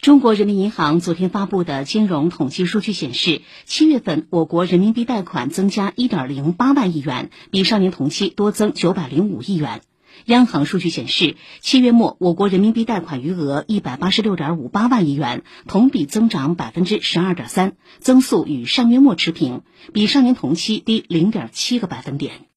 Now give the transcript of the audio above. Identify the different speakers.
Speaker 1: 中国人民银行昨天发布的金融统计数据显示，七月份我国人民币贷款增加一点零八万亿元，比上年同期多增九百零五亿元。央行数据显示，七月末我国人民币贷款余额一百八十六点五八万亿元，同比增长百分之十二点三，增速与上月末持平，比上年同期低零点七个百分点。